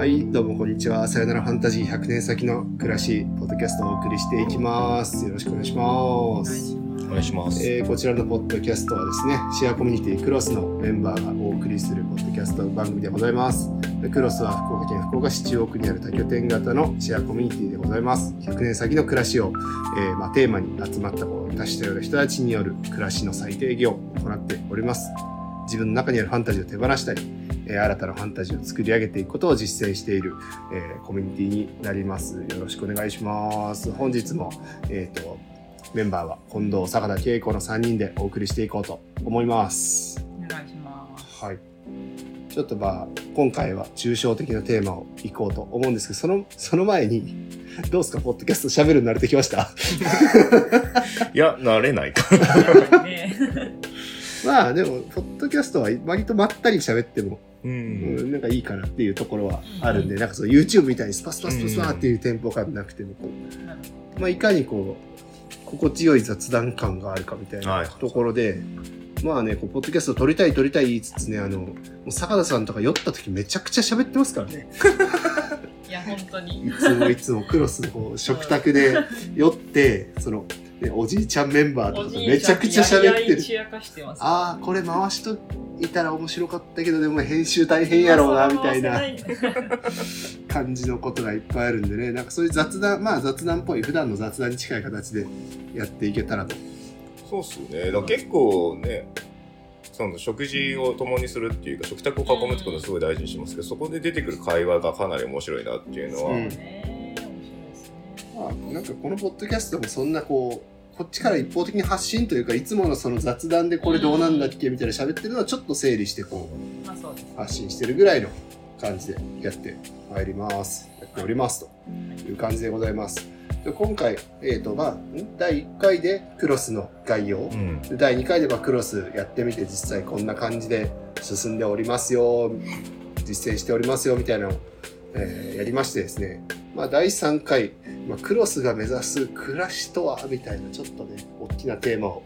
はい、どうもこんにちは。さよならファンタジー100年先の暮らし、ポッドキャストをお送りしていきます。よろしくお願いします。お願いします。えーこちらのポッドキャストはですね、シェアコミュニティクロスのメンバーがお送りするポッドキャスト番組でございます。でクロスは福岡県福岡市中央区にある多拠点型のシェアコミュニティでございます。100年先の暮らしを、えーまあ、テーマに集まったこう多種多様な人たちによる暮らしの再定義を行っております。自分の中にあるファンタジーを手放したり、えー新たなファンタジーを作り上げていくことを実践している、えーコミュニティになります。よろしくお願いします。本日も、えっ、と、メンバーは近藤、坂田、恵子の3人でお送りしていこうと思います。お願いします。はい。ちょっとまあ、今回は抽象的なテーマをいこうと思うんですけど、その、その前に、どうですか、ポッドキャスト喋るの慣れてきました？いや、慣れないか。ね まあ、でも、ポッドキャストは割とまったり喋っても、う。うんん、なんかいいかなっていうところはあるんで、なんかそう YouTube みたいにスパスパスパスパっていうテンポ感なくても、こうまあ、いかにこう、心地よい雑談感があるかみたいはないところで、まあね、こうポッドキャスト撮りたい撮りたい言いつつね、あの、坂田さんとか酔った時めちゃくちゃ喋ってますからね。いや、本当に。いつもいつもクロスのこう食卓で酔って、その、ね、おじいちゃんメンバーとかとめちゃくちゃ喋ってる。ああ、これ回しといたら面白かったけど、でも編集大変やろうな、みたいな感じのことがいっぱいあるんでね、なんかそういう雑談、まあ雑談っぽい、普段の雑談に近い形でやっていけたらと。そうっすね。だ結構ね、その食事を共にするっていうか、食卓を囲むってことはすごい大事にしますけど、そこで出てくる会話がかなり面白いなっていうのは、うん。まあ、なんかこのポッドキャストもそんなこう、こっちから一方的に発信というか、いつものその雑談でこれどうなんだっけみたいな喋ってるのはちょっと整理してこう、まあそうです。発信してるぐらいの感じでやってまいります。やっておりますという感じでございます。で今回、えっ、と、まあ、ん第1回でクロスの概要、うん。で第2回ではクロスやってみて実際こんな感じで進んでおりますよ、実践しておりますよみたいなのを、えーやりましてですね、まあ、第3回、まあ、クロスが目指す暮らしとはみたいなちょっとね、大きなテーマを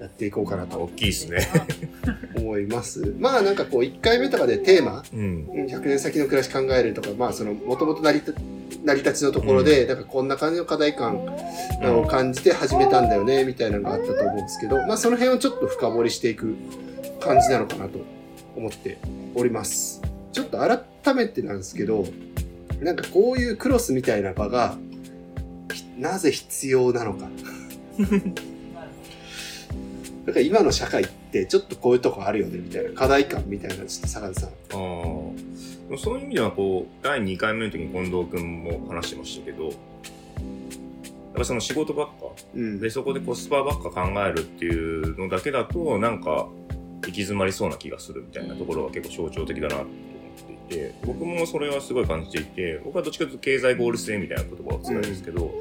やっていこうかなと大きいですね。思います。まあなんかこう1回目とかでテーマ、うん。うん100年先の暮らし考えるとか、まあその、もともと成り立成り立ちのところで、なんかこんな感じの課題感を感じて始めたんだよね、みたいなのがあったと思うんですけど、まあその辺をちょっと深掘りしていく感じなのかなと思っております。ちょっと改めてなんですけど、なんかこういうクロスみたいな場が、ひなぜ必要なのか。なんか今の社会ってちょっとこういうとこあるよね、みたいな課題感みたいな、ちょっと坂田さん。あそういう意味では、こう、第2回目の時に近藤君も話してましたけど、やっぱその仕事ばっか、うん。で、そこでコスパばっか考えるっていうのだけだと、なんか、行き詰まりそうな気がするみたいなところが結構象徴的だなと思っていて、僕もそれはすごい感じていて、僕はどっちかというと経済合理性みたいな言葉を使うんですけど、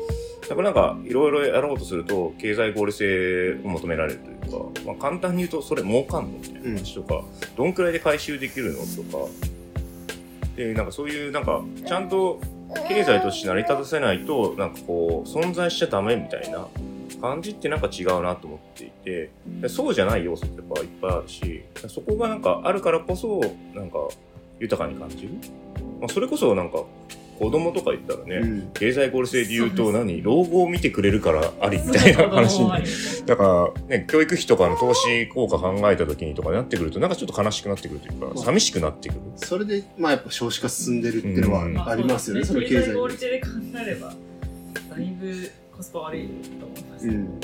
やっぱなんか、いろいろやろうとすると、経済合理性を求められるというか、まあ簡単に言うと、それ儲かんのみたいな話とか、どんくらいで回収できるのとか、で、なんかそういう、なんか、ちゃんと経済として成り立たせないと、なんかこう、存在しちゃダメみたいな感じってなんか違うなと思っていて、そうじゃない要素ってやっぱいっぱいあるし、そこがなんかあるからこそ、なんか豊かに感じる。まあ、それこそなんか、子供とか言ったらね、うん。経済合理性で言うと何？老後を見てくれるからありみたいな話に。だから、ね、教育費とかの投資効果考えた時にとかなってくると、なんかちょっと悲しくなってくるというか、寂しくなってくる。それで、まあやっぱ少子化進んでるっていうのうん。はありますよね、その経済経済合理性で考えれば、だいぶコスパ悪いと思います。うん。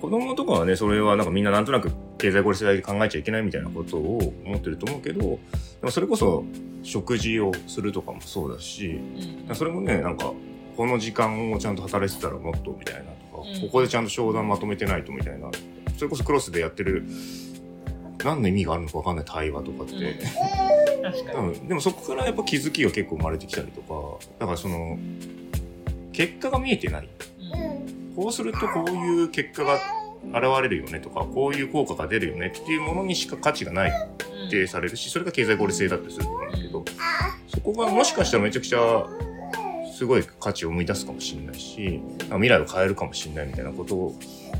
子供とかはね、それはなんかみんななんとなく経済合理性で考えちゃいけないみたいなことを思ってると思うけど、でもそれこそ食事をするとかもそうだし、うんそれもね、なんか、この時間をちゃんと働いてたらもっとみたいなとか、うんここでちゃんと商談まとめてないとみたいな、それこそクロスでやってる、何の意味があるのかわかんない対話とかって。うん、でもそこからやっぱ気づきが結構生まれてきたりとか、だからその、結果が見えてない。こうするとこういう結果が現れるよねとか、こういう効果が出るよねっていうものにしか価値がないうんされるし、それが経済合理性だってすると思うんだけど、そこがもしかしたらめちゃくちゃすごい価値を生み出すかもしれないし、未来を変えるかもしれないみたいなこと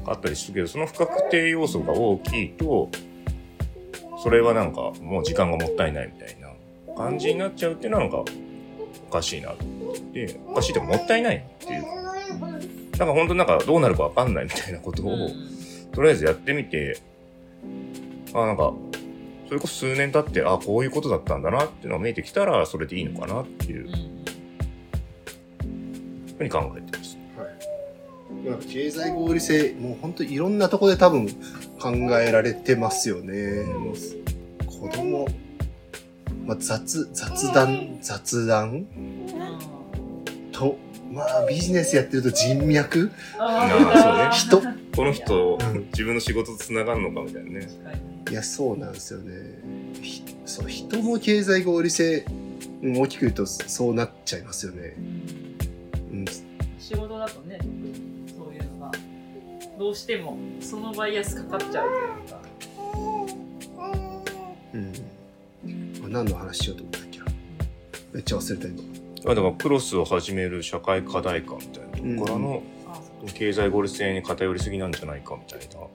があったりするけど、その不確定要素が大きいと、それはなんかもう時間がもったいないみたいな感じになっちゃうっていうのはなんかおかしいなと思って。おかしいってもったいないっていう。なんか本当なんかどうなるかわかんないみたいなことを、とりあえずやってみてあなんかそれこそ数年経ってあこういうことだったんだなっていうのが見えてきたらそれでいいのかなっていう。ふうに考えてます。なんか経済合理性、もう本当いろんなとこで多分考えられてますよね。もう子供、まあ、雑、雑談、雑談？と、まあビジネスやってると人脈？あ人？この人、うん自分の仕事とつながるのかみたいなね。いや、そうなんですよね。ひそう、人も経済合理性、うん大きく言うとそうなっちゃいますよね。うん、仕事だとね特にそういうのがどうしてもそのバイアスかかっちゃうというかうん。あ何の話しようと思ったっけな。めっちゃ忘れた今。あだからクロスを始める社会課題感みたいな。ところからの、あそう経済合理性に偏りすぎなんじゃないかみたいな。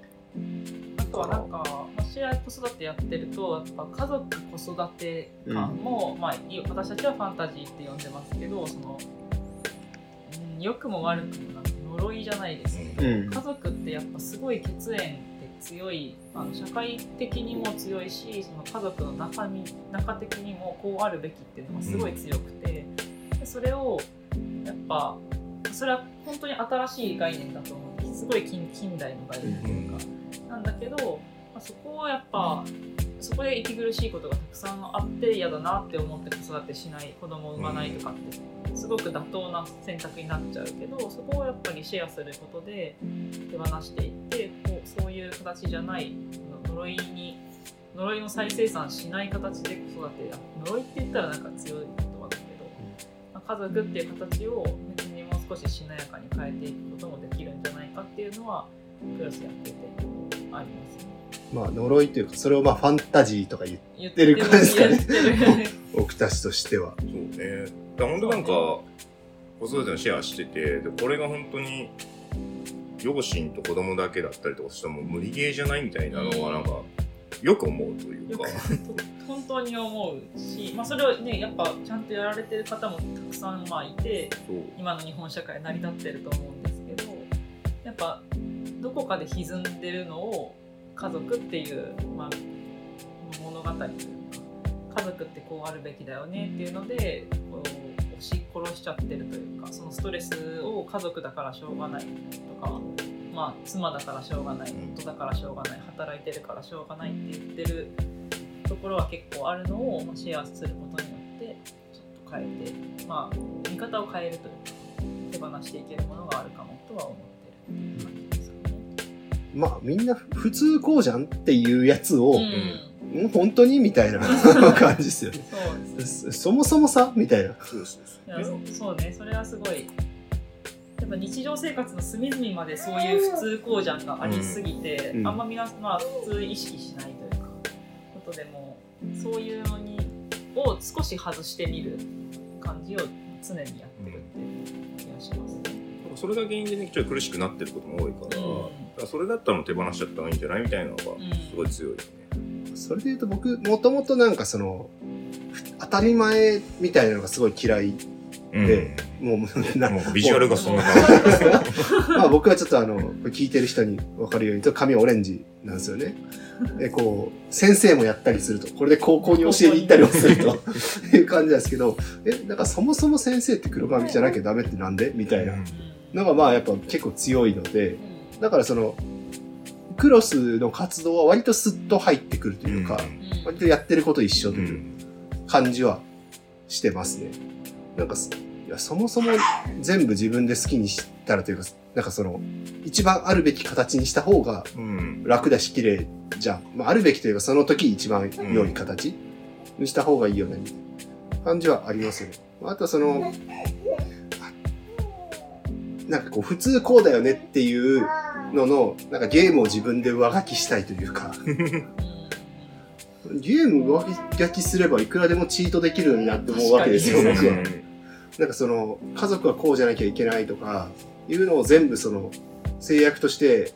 あとはなんか、まあ、試合子育てやってるとやっぱ家族子育て感も、まあ、い私たちはファンタジーって呼んでますけどその、うん、良くも悪くもなんか呪いじゃないですけど、うん。家族ってやっぱすごい血縁って強いあの社会的にも強いしその家族の中身中的にもこうあるべきっていうのがすごい強くて、でそれをやっぱそれは本当に新しい概念だと思うんです。すごい近近代の概念というか。なんだけど、まあ、そこはやっぱそこで息苦しいことがたくさんあって嫌だなって思って子育てしない子供を産まないとかってすごく妥当な選択になっちゃうけどそこをやっぱりシェアすることで手放していってこうそういう形じゃない呪いに呪いの再生産しない形で子育て呪いって言ったらなんか強い家族っていう形を別にもう少ししなやかに変えていくこともできるんじゃないかっていうのはクラスやっててありますね。まあ呪いというか、それをまあファンタジーとか言ってる感じですかね僕たちとしては。そうね。だ本当なんか、子育てのシェアしてて、で、これが本当に、両親と子供だけだったりとかしたらもう無理ゲーじゃないみたいなのはなんか、よく思うというか当に思うし、まあ、それをねやっぱちゃんとやられてる方もたくさんまあいて。今の日本社会成り立ってると思うんですけどやっぱどこかで歪んでるのを家族っていう、まあ、物語というか家族ってこうあるべきだよねっていうのでこう押し殺しちゃってるというかそのストレスを家族だからしょうがないとか、まあ、妻だからしょうがない夫だからしょうがない働いてるからしょうがないって言ってるところは結構あるのをまあシェアすることによってちょっと変えて、まあ、見方を変えるというか手放していけるものがあるかもとは思ってる。感じですかね。まあみんな普通こうじゃんっていうやつを、うん、ん本当にみたいな 感じですよね。そうですそそもそもさみたいな。そうそういやそそうね。それはすごいやっぱ日常生活の隅々までそういう普通こうじゃんがありすぎて、うん。あんま皆まあ、普通意識しないというかことでもそういうのにを少し外してみる感じを常にやってるっていう気がしますね。それが原因でね、ちょっと苦しくなってることも多いから、だからそれだったらもう手放しちゃった方がいいんじゃないみたいなのが、すごい強いよね。それで言うと僕もともとなんかそのふ当たり前みたいなのがすごい嫌いで、もうなもうビジュアルがそんな感じ。まあ僕はちょっとあの、聞いてる人に分かるようにと髪オレンジなんですよね。で、こう、先生もやったりすると、これで高校に教えに行ったりもするという感じなんですけど、え、だからそもそも先生って黒髪じゃなきゃダメってなんで？みたいな。のがまあやっぱ結構強いので、だからその、クロスの活動は割とスッと入ってくるというか、割とやってること一緒という感じはしてますね。なんかす、いや、そもそも全部自分で好きにしたらというか、なんかその、一番あるべき形にした方がうん。楽だし綺麗じゃん。まあ、あるべきというか、その時一番良い形にした方がいいよね、みたいな感じはありますよね。あとはその、なんかこう、普通こうだよねっていうのの、なんかゲームを自分で上書きしたいというか、ゲーム上書きすればいくらでもチートできるようになって思うわけですよ、僕は。なんかその、家族はこうじゃなきゃいけないとか、いうのを全部その、制約として、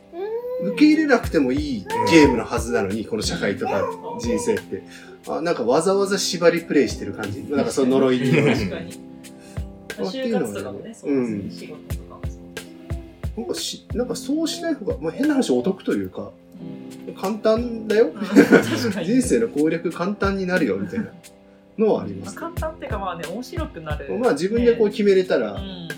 受け入れなくてもいいゲームのはずなのに、この社会とか人生って。あなんかわざわざ縛りプレイしてる感じ。なんかその呪いに。確かに。就活とかもねそうですね、うん。仕事とかもそうなんかしなんかそうしない方が、まあ、変な話お得というかうん。簡単だよ。人生の攻略簡単になるよみたいなのはありままあす、簡単っていうかまあね面白くなる。まあ自分でこうね決めれたら、うん。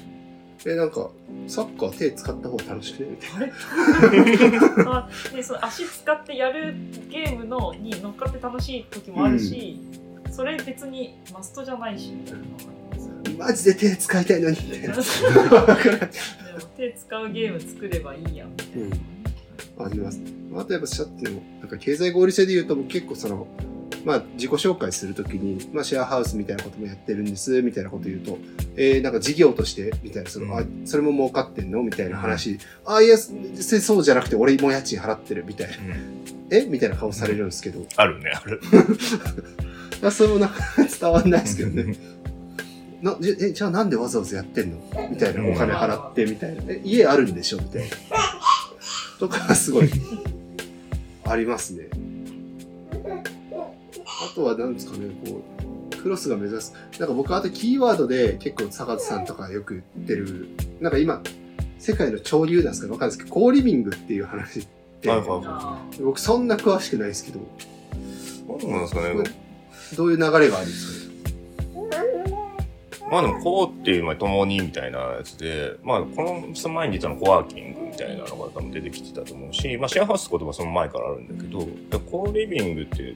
えなんかサッカー手使った方が楽しくね？みたいあれ？あでその足使ってやるゲームのに乗っかって楽しい時もあるし、それ別にマストじゃないしみたいなのがありますなマジで手使いたいのに。みたいなでも手使うゲーム作ればいいやみたいな、あります。あとやっぱシャッても、なんか経済合理性で言うと僕結構その、まあ自己紹介するときに、まあシェアハウスみたいなこともやってるんです、みたいなこと言うと、えー、なんか事業として、みたいな、その、うんあ、それも儲かってんの？みたいな話、あ、いや、せそうじゃなくて俺も家賃払ってる、みたいな。うんえ？みたいな顔されるんですけど、あるね、ある。ま あそれもなかな か伝わんないですけどね。なじえじゃあなんでわざわざやってんの？みたいな。お金払って、みたいな。え、家あるんでしょ？みたいな。とか、すごい、ありますね。あとは、なんですかね、こう、クロスが目指す。なんか僕、あとキーワードで結構坂田さんとかよく言ってる、なんか今、世界の潮流なんですかねわかんないですけど、コーリビングっていう話って、はいはいはあ僕そんな詳しくないですけど、どうなんですかね。どういう流れがあるんですかね？まあでも、こうっていう、まあ、共にみたいなやつで、まあ、この、その前に出たのコワーキングみたいなのが多分出てきてたと思うし、まあ、シェアハウスって言葉その前からあるんだけど、でコーリビングって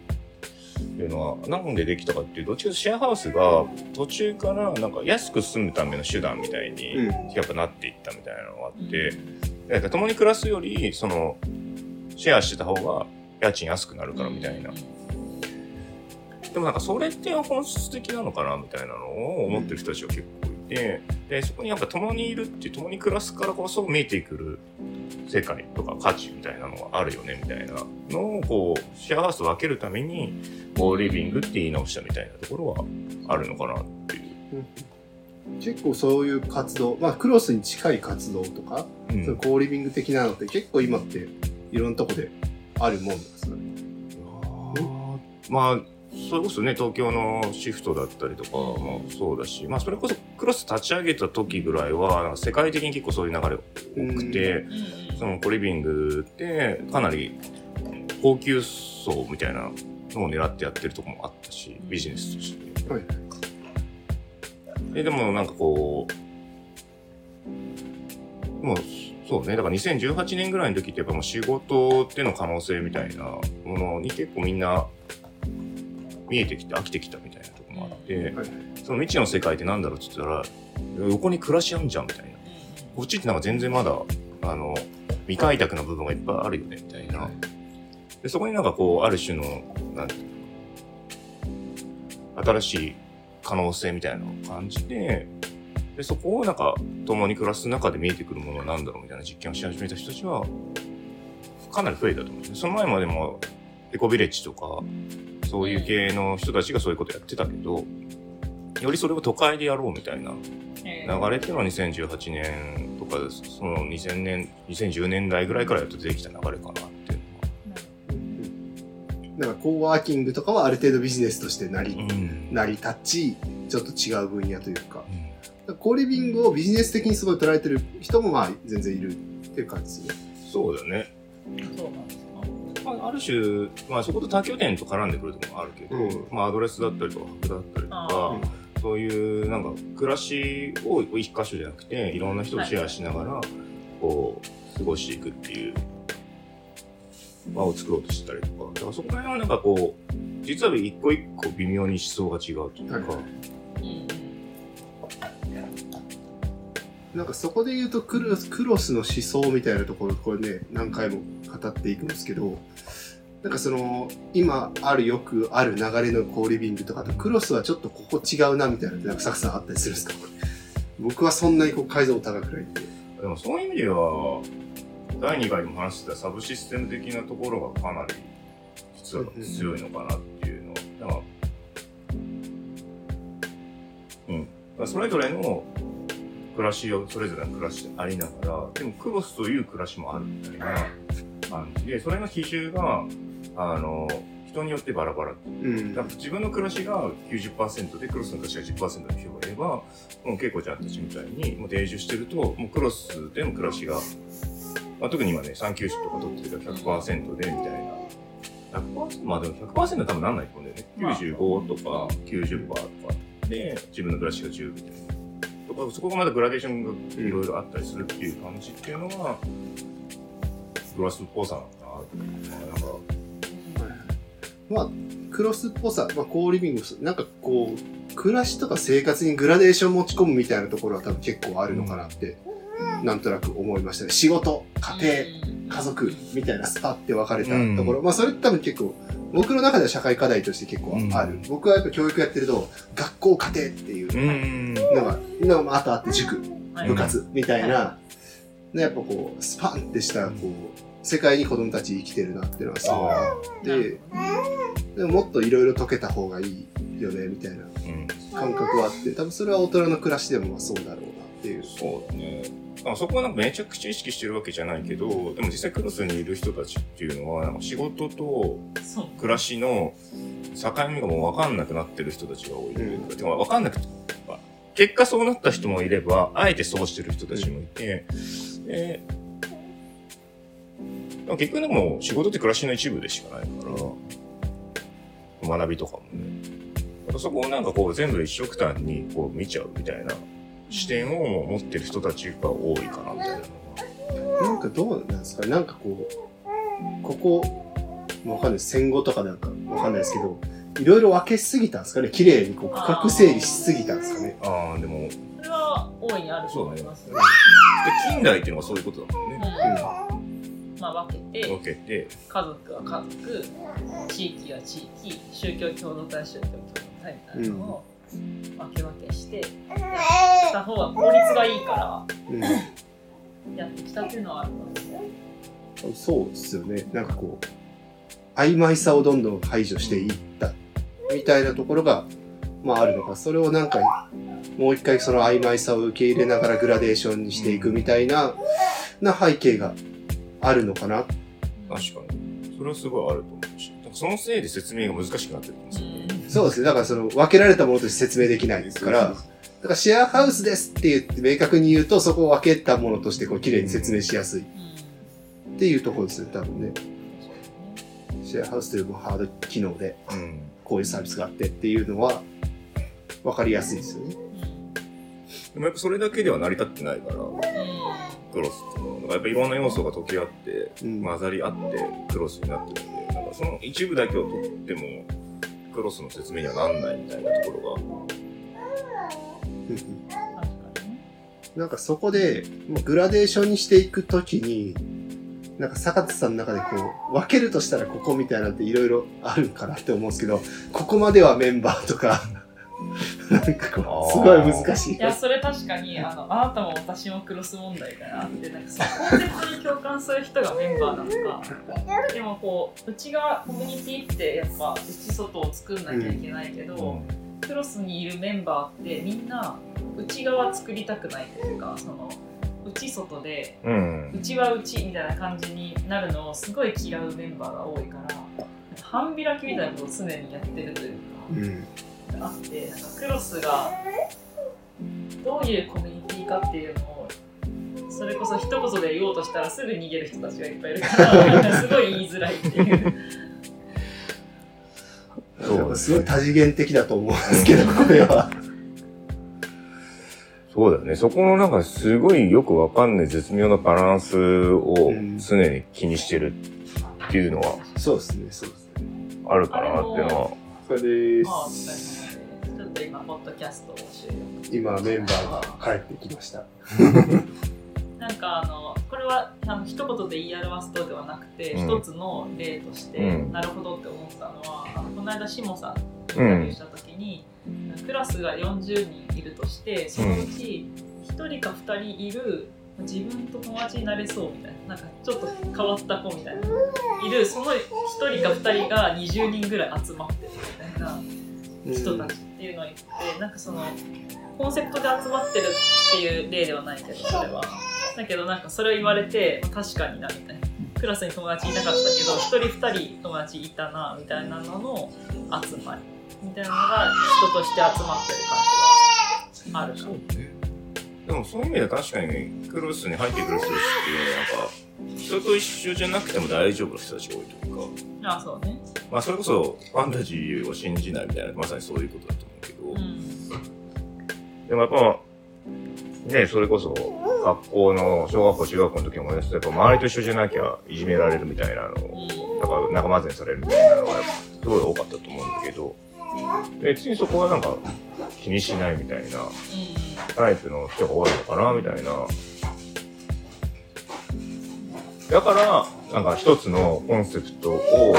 いうのは、なんでできたかっていうと、どっちかとシェアハウスが途中からなんか安く住むための手段みたいに、うんやっぱなっていったみたいなのがあって、なんか共に暮らすより、その、シェアしてた方が家賃安くなるからみたいな。でもなんかそれって本質的なのかなみたいなのを思ってる人たちが結構いて、で、そこにやっぱ共にいるって共に暮らすからこそ見えてくる世界とか価値みたいなのがあるよねみたいなのをこう、シェアハウスを分けるために、こうリビングって言い直したみたいなところはあるのかなっていう。結構そういう活動、まあクロスに近い活動とか、うんそのコーリビング的なのって結構今っていろんなとこであるもんなんですかね。まあ、それこそね、東京のシフトだったりとかもそうだし、まあ、それこそクロス立ち上げた時ぐらいは、世界的に結構そういう流れが多くて、そのコリビングってかなり高級層みたいなのを狙ってやってるとこもあったし、ビジネスとして。はい。ででもなんかこう、もう、そうね、だから2018年ぐらいの時ってやっぱもう仕事での可能性みたいなものに結構みんな見えてきて飽きてきたみたいなとこもあって、はいその未知の世界ってなんだろうって言ったら、横に暮らしあんじゃんみたいな。こっちってなんか全然まだ、あの、未開拓な部分がいっぱいあるよね、みたいな。で、そこになんかこう、ある種の、なんていうの新しい可能性みたいなのを感じて、で、そこをなんか、共に暮らす中で見えてくるものは何だろうみたいな実験をし始めた人たちは、かなり増えたと思うんですね。その前までも、エコビレッジとか、そういう系の人たちがそういうことやってたけど、よりそれを都会でやろうみたいな。え流れっていうのは2018年とかですその2000年2010年代ぐらいからやっと出てきた流れかなって。いうなんかコーワーキングとかはある程度ビジネスとして成り,、のは、うん。成り立ち、ちょっと違う分野というか、コーリビングをビジネス的にすごい捉えてる人もまあ全然いるっていう感じですね。そうだね、まあ、ある種、まあ、そこと他拠点と絡んでくるところもあるけど、うん。まあ、アドレスだったりとか博だったりとあかそういうなんか暮らしを一箇所じゃなくていろんな人とシェアしながらこう過ごしていくっていう場を作ろうとしてたりとか。だからそこら辺はなんかこう実は一個一個微妙に思想が違うというか、なんかそこで言うとクロスの思想みたいなところこれね何回も語っていくんですけどなんかその今あるよくある流れのコーリビングとかとクロスはちょっとここ違うなみたいなってなんかサクさんあったりするんですか？僕はそんなにこう解像度高くないんで。でもそういう意味では第2回でも話してたサブシステム的なところがかなり実は強いのかなっていうのは、だからうん。だからそれぞれの暮らしをそれぞれの暮らしでありながら、でもクロスという暮らしもあるみたいな感じで、それの比重が、あの、一人によってバラバラ。うんだ自分の暮らしが90%でクロスの暮らしが10%の人がいれば、もう恵子ちゃんたちみたいに、もう定住してると、もうクロスでの暮らしが、まあ、特に今ね、産休止とか取ってるから100%でみたいな。100%? まあでも100%は多分なんないと思うんだよね。まあ95とか90%とかで、自分の暮らしが10みたいな。とかそこがまだグラデーションがいろいろあったりするっていう感じっていうのが、クロスっぽさなのかな。まあなんかまあクロスっぽさ、まあ、コーリビングなんかこう暮らしとか生活にグラデーション持ち込むみたいなところは多分結構あるのかなって、なんとなく思いましたね。仕事家庭家族みたいなスパって分かれたところ、まあそれって多分結構僕の中では社会課題として結構ある、うん。僕はやっぱ教育やってると学校家庭っていううん。のが、のがあとあって塾はい。部活みたいな、ねやっぱこうスパンってしたこう世界に子供たち生きてるなっていうのはすごいあってでももっといろいろ解けた方がいいよねみたいなうん。感覚はあって多分それは大人の暮らしでもまあそうだろうなっていうそうだね。あそこはなんかめちゃくちゃ意識してるわけじゃないけど、でも実際クロスにいる人たちっていうのは、なんか仕事と暮らしの境目がもう分かんなくなってる人たちが多い。うんでも分かんなくて、結果そうなった人もいれば、あえてそうしてる人たちもいて、ででも結局でも仕事って暮らしの一部でしかないから、学びとかもね。そこをなんかこう全部一緒くたんにこう見ちゃうみたいな視点を持ってる人たちが多いかなみたいな。なんかどうなんですかねなんかこうここわかんないです戦後とかなんかわかんないですけどいろいろ分けすぎたんですかね綺麗にこう区画整理しすぎたんですかねああ、でも、でそれは大いにあると思います。近代っていうのがそういうことだもんね。うんまあ分けて分けて、家族は家族地域は地域宗教共同体宗教共同体みたいなのを分け分けしてやった方が効率がいいからうん、やってきたっていうのはあると思うん、そうですよね。なんかこう曖昧さをどんどん排除していったみたいなところがまああるのか。それをなんかもう一回その曖昧さを受け入れながらグラデーションにしていくみたいな、な背景があるのかな？確かに。それはすごいあると思うし。だからそのせいで説明が難しくなってるんですよね。う。そうですね。だからその分けられたものとして説明できないですから、だからシェアハウスですって言って明確に言うと、そこを分けたものとしてこう綺麗に説明しやすいっうんていうところですね、多分ね。シェアハウスというもハード機能でうん。こういうサービスがあってっていうのは分かりやすいですよね。でもやっぱそれだけでは成り立ってないから、クロスっていうのは。だからやっぱいろんな要素が溶け合って、うん。混ざり合ってクロスになってるんで、なんかその一部だけを取っても、クロスの説明にはなんないみたいなところが。なんかそこで、もうグラデーションにしていくときに、なんか坂田さんの中でこう、分けるとしたらここみたいなんていろいろあるかなって思うんですけど、ここまではメンバーとか、なんかこう、すごい難しいい。やそれ確かにあのあなたも私もクロス問題があってなんかそのコンセプトに共感する人がメンバーなのかでもこう内側コミュニティってやっぱ内外を作んなきゃいけないけど、クロスにいるメンバーってみんな内側作りたくないというかその内外でうん。内は内みたいな感じになるのをすごい嫌うメンバーが多いから半開きみたいなことを常にやってるというか。うん。あってなんかクロスがどういうコミュニティかっていうのをそれこそ一言で言おうとしたらすぐ逃げる人たちがいっぱいいるから すごい言いづらいっていうそうすごい多次元的だと思うんですけど、これは。そうだよね。そこのなんかすごいよくわかんない絶妙なバランスをうん常に気にしてるっていうのはそうですね、そうですね。あるかなっていうのは。疲れ様ですちょっと今ポッドキャストを収録。今メンバーが帰ってきました。なんかあのこれはあの一言で言い表すとではなくて、うん。一つの例として、うん。なるほどって思ったのはあのこの間しもさんにインタビューした時に、クラスが40人いるとしてそのうち1人か2人いる自分と友達になれそうみたいななんかちょっと変わった子みたいな。いるその1人か2人が20人ぐらい集まってるみたいな人たちっていうのを言って、なんかそのコンセプトで集まってるっていう例ではないけどそれは。だけどなんかそれを言われて確かになみたいな。クラスに友達いなかったけど一人二人友達いたなみたいなのの集まり。みたいなのが人として集まってる感じは。もそういう意味では確かにクロスに入ってくる人たちっていうのはなんか人と一緒じゃなくても大丈夫な人たちが多いというか、あそうね。まあそれこそファンタジーを信じないみたいなまさにそういうことだと思うけど、うん。でもやっぱねそれこそ学校の小学校中学校の時もやっぱ周りと一緒じゃなきゃいじめられるみたいなのだから仲間外れにされるみたいなのがすごい多かったと思うんだけど。別にそこはなんか気にしないみたいなタイプの人が多いのかなみたいな。だから、なんか一つのコンセプトを、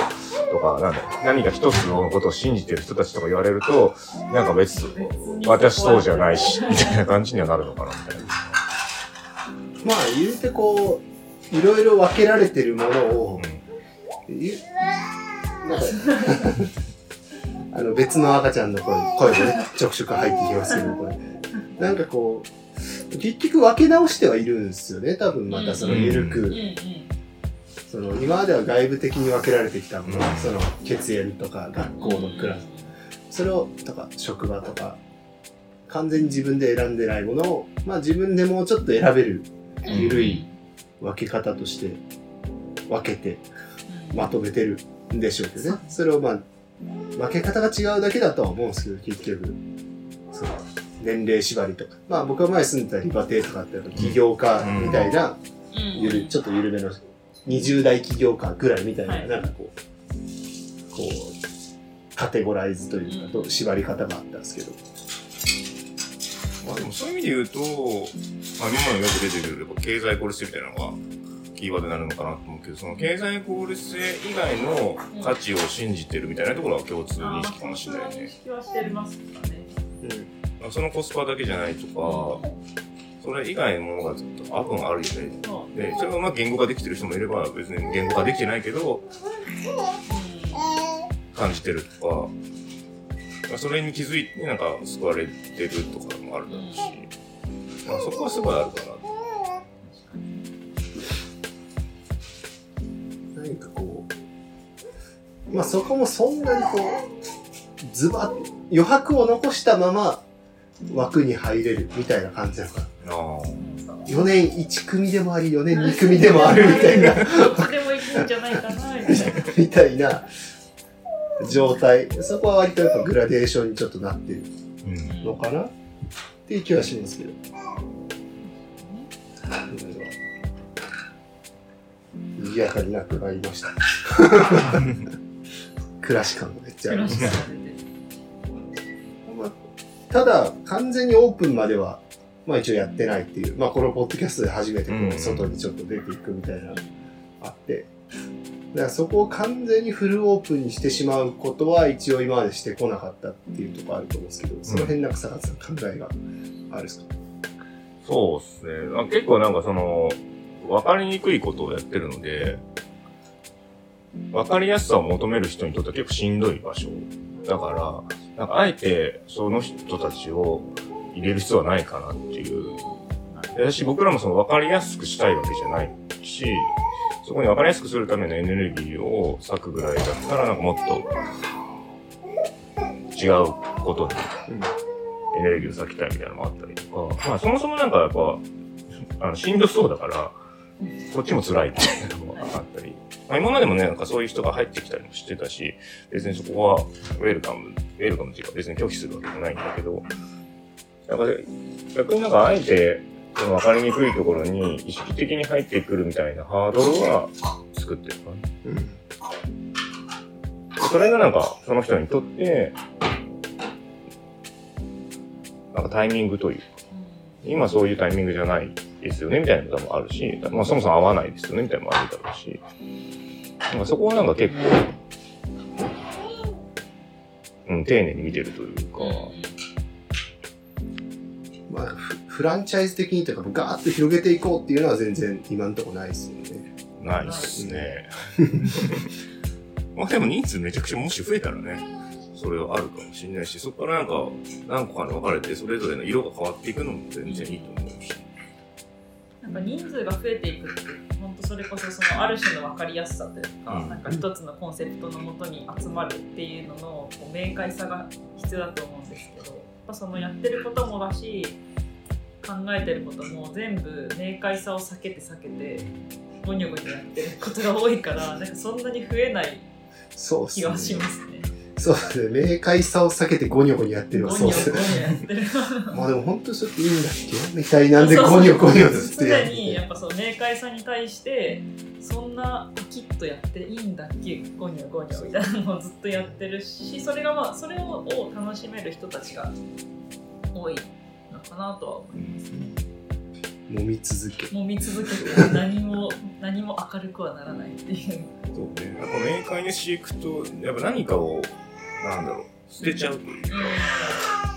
とか、なんだ何か一つのことを信じてる人たちとか言われると、なんか別に、私そうじゃないし、みたいな感じにはなるのかな、みたいな。まあ言うてこういろいろ分けられてるものを、ゆなんかあの別の赤ちゃんの声声もねちょくちょく入ってきますけどこれなんかこう結局分け直してはいるんですよね多分またその緩く、その今までは外部的に分けられてきたもの、うんその血縁とか学校のクラス。それをとか職場とか。完全に自分で選んでないものを、まあ、自分でもうちょっと選べる緩い分け方として分けてまとめてるんでしょうけどね。それをまあ分け方が違うだけだとは思うんですけど結局。その年齢縛りとか。まあ僕が前住んでたリバテとかって起業家みたいな、うん。ゆるちょっと緩めの20代起業家ぐらいみたいな、はい。なんかこうこうカテゴライズというか、と縛り方があったんですけど。まあでもそういう意味で言うと、まあ今のよく出てくるやっぱ経済効率性みたいなのがキーワードになるのかなと思うけど、その経済効率性以外の価値を信じてるみたいなところは共通認識かもしれないね。認識はしてますかね。うんそのコスパだけじゃないとか、それ以外のものがずっと多分あるよね。で、それがまあ言語化できてる人もいれば、別に言語化できてないけど、感じてるとか、まあそれに気づいてなんか救われてるとかもあるだろうし、まあそこはすごいあるかな。何かこうまあそこもそんなにこうズバッ余白を残したまま枠に入れるみたいな感じなのかな。ああ。4年1組でもあり4年2組でもあるみたいな。どっちでもいくんじゃないかなみたいな。状態。そこは割とやっぱグラデーションにちょっとなってる。うん。のかな。っていう気はしますけど。賑やかになってまいりました。暮らし感がめっちゃありまし感まあただ完全にオープンまではまあ一応やってないっていうまあこのポッドキャストで初めてこう外にちょっと出ていくみたいなあってだからそこを完全にフルオープンにしてしまうことは一応今までしてこなかったっていうところあると思うんですけどその辺なんか坂田さん考えがあるんですか？そうですね。あ結構なんかその、わかりにくいことをやってるので、わかりやすさを求める人にとっては結構しんどい場所。だから、なんかあえてその人たちを入れる必要はないかなっていう。だし、僕らもそのわかりやすくしたいわけじゃないし、そこにわかりやすくするためのエネルギーを割くぐらいだったら、なんかもっと違うことにエネルギーを割きたいみたいなのもあったりとか、まあそもそもなんかやっぱ、あの、しんどそうだから、こっちも辛いっていうのもあったり、まあ今までもね、なんかそういう人が入ってきたりもしてたし、別にそこはウェルカム、ウェルカムっていうか別に拒否するわけじゃないんだけど、なんか逆になんかあえて、その分かりにくいところに意識的に入ってくるみたいなハードルは作ってるかな。うんそれがなんか、その人にとって、なんかタイミングというか、今そういうタイミングじゃないですよね、みたいなこともあるし、まあそもそも合わないですよね、みたいなのもあるだろうし、なんかそこはなんか結構、うん、丁寧に見てるというか、まあフフランチャイズ的にというかガーッと広げていこうっていうのは全然今んとこないですよね。ないっすね。まあでも人数めちゃくちゃもし増えたらね、それはあるかもしれないし、そこからなんか何個かに分かれて、それぞれの色が変わっていくのも全然いいと思うし。なんか人数が増えていくって本当それこそそのある種の分かりやすさというか、うんなんか一つのコンセプトのもとに集まるっていうののこう明快さが必要だと思うんですけどやっぱそのやってることもだし考えてることも全部明快さを避けて避けてゴニョゴニョやってることが多いからなんかそんなに増えない気がしますね。そうですね明快さを避けてゴニョゴニョやってるゴわニョゴそうですねニョやってる。まあでも本当にそれっていいんだっけ？みたいなんでゴニョゴニョずっとやって常にやてっぱそう明快さに対してそんなパキッとやっていいんだっけ？ゴニョゴニョみたいなのをずっとやってるしそれがまあそれをを楽しめる人たちが多いのかなとは思いますね。揉み続けもみ続けて何も 何も明るくはならないっていう。そうね。やっぱ明快にしていくと、やっぱ何かを、なんだろう、捨てちゃう。とい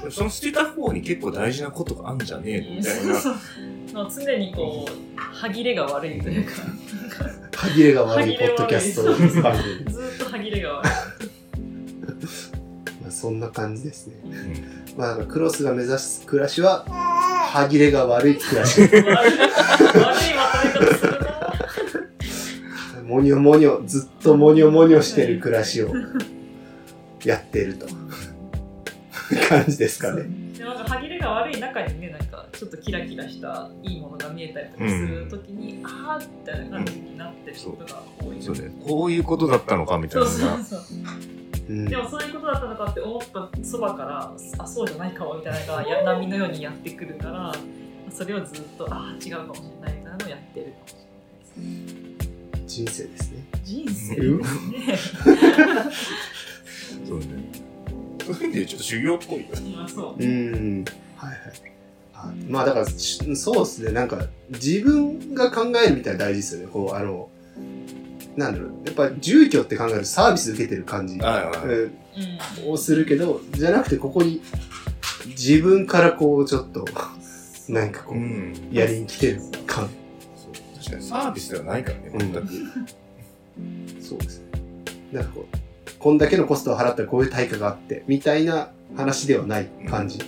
う。その捨てた方に結構大事なことがあんじゃねえの。みたいな。そう。まあ常にこう歯切れが悪いというか。歯切れが悪いポッドキャスト。番組ずっと歯切れが悪い。まあそんな感じですね。うん。まあクロスが目指す暮らしは歯切れが悪い暮らし。悪い悪いまとめ方するな。モニョモニョずっとモニョモニョしてる暮らしをやってると。感じですかね。でもなんか歯切れが悪い中にねなんかちょっとキラキラしたいいものが見えたりとかするときに、あーみたいな感じになってる人が多い、そうね。こういうことだったのかみたいそうなのが。そうそう。うん。でもそういうことだったのかって思ったそばからあそうじゃないかもみたいなのがや波のようにやってくるからそれをずっとあー違うかもしれないみたいなのをやってるかもしれないですね。人生ですね。人生うんですね そうね。そういう意味でちょっと修行っぽいよううん。はいはい。あまあだからしそうですね。なんか自分が考えるみたいなの大事ですよね。こうあのなんだろう。やっぱ住居って考えるとサービス受けてる感じ、はいはい。はいうん。うん。をするけどじゃなくてここに自分からこうちょっとなんかこう。うん。やりに来てる感。そう。確かにサービスではないからね、全く。そうですね。なんかこうこんだけのコストを払ったらこういう対価があってみたいな話ではない感じ、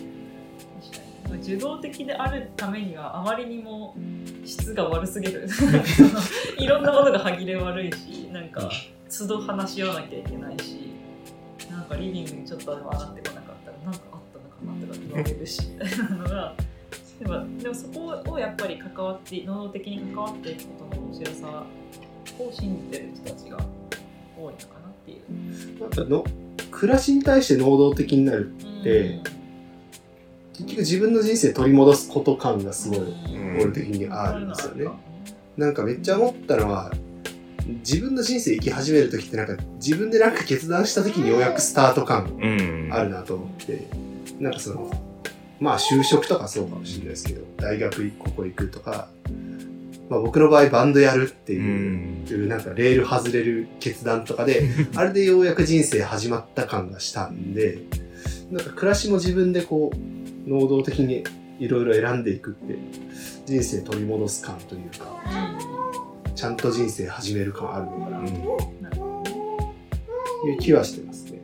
受動的であるためにはあまりにも質が悪すぎる。いろんなものが歯切れ悪いしなんか都度話し合わなきゃいけないしなんかリビングにちょっとでも上がってこなかったらなんかあったのかなとか言われるしみたいなのがでもでもそこをやっぱり関わって能動的に関わっていくことの面白さを信じてる人たちが多いのかなっていう。なんかの暮らしに対して能動的になるでうん結局自分の人生取り戻すこと感がすごいうん俺的にあるんですよね。なんかめっちゃ思ったのは自分の人生生き始める時ってなんか自分でなんか決断した時にようやくスタート感うん。あるなと思ってなんかそのまあ就職とかそうかもしれないですけど大学ここ行くとか、まあ、僕の場合バンドやるってういう、ん。なんかレール外れる決断とかで あれでようやく人生始まった感がしたんでなんか暮らしも自分でこう能動的にいろいろ選んでいくって人生取り戻す感というかちゃんと人生始める感あるのかなという気はしてますね。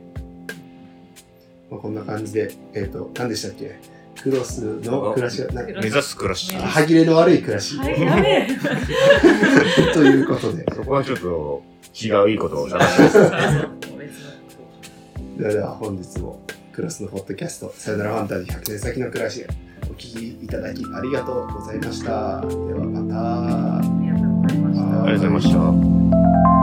まあ、こんな感じで、えっ、と、何でしたっけ？クロスの暮らしは、なクロ目指す暮らし。ね歯切れの悪い暮らし、はい、やべえ。ということで、そこはちょっと違ういいことを探してそうそう別のではでは本日もクロスのポッドキャスト、さよならファンタジー100年先の暮らし、お聞きいただきありがとうございました。ではまた。ありがとうございました。ありがとうございました。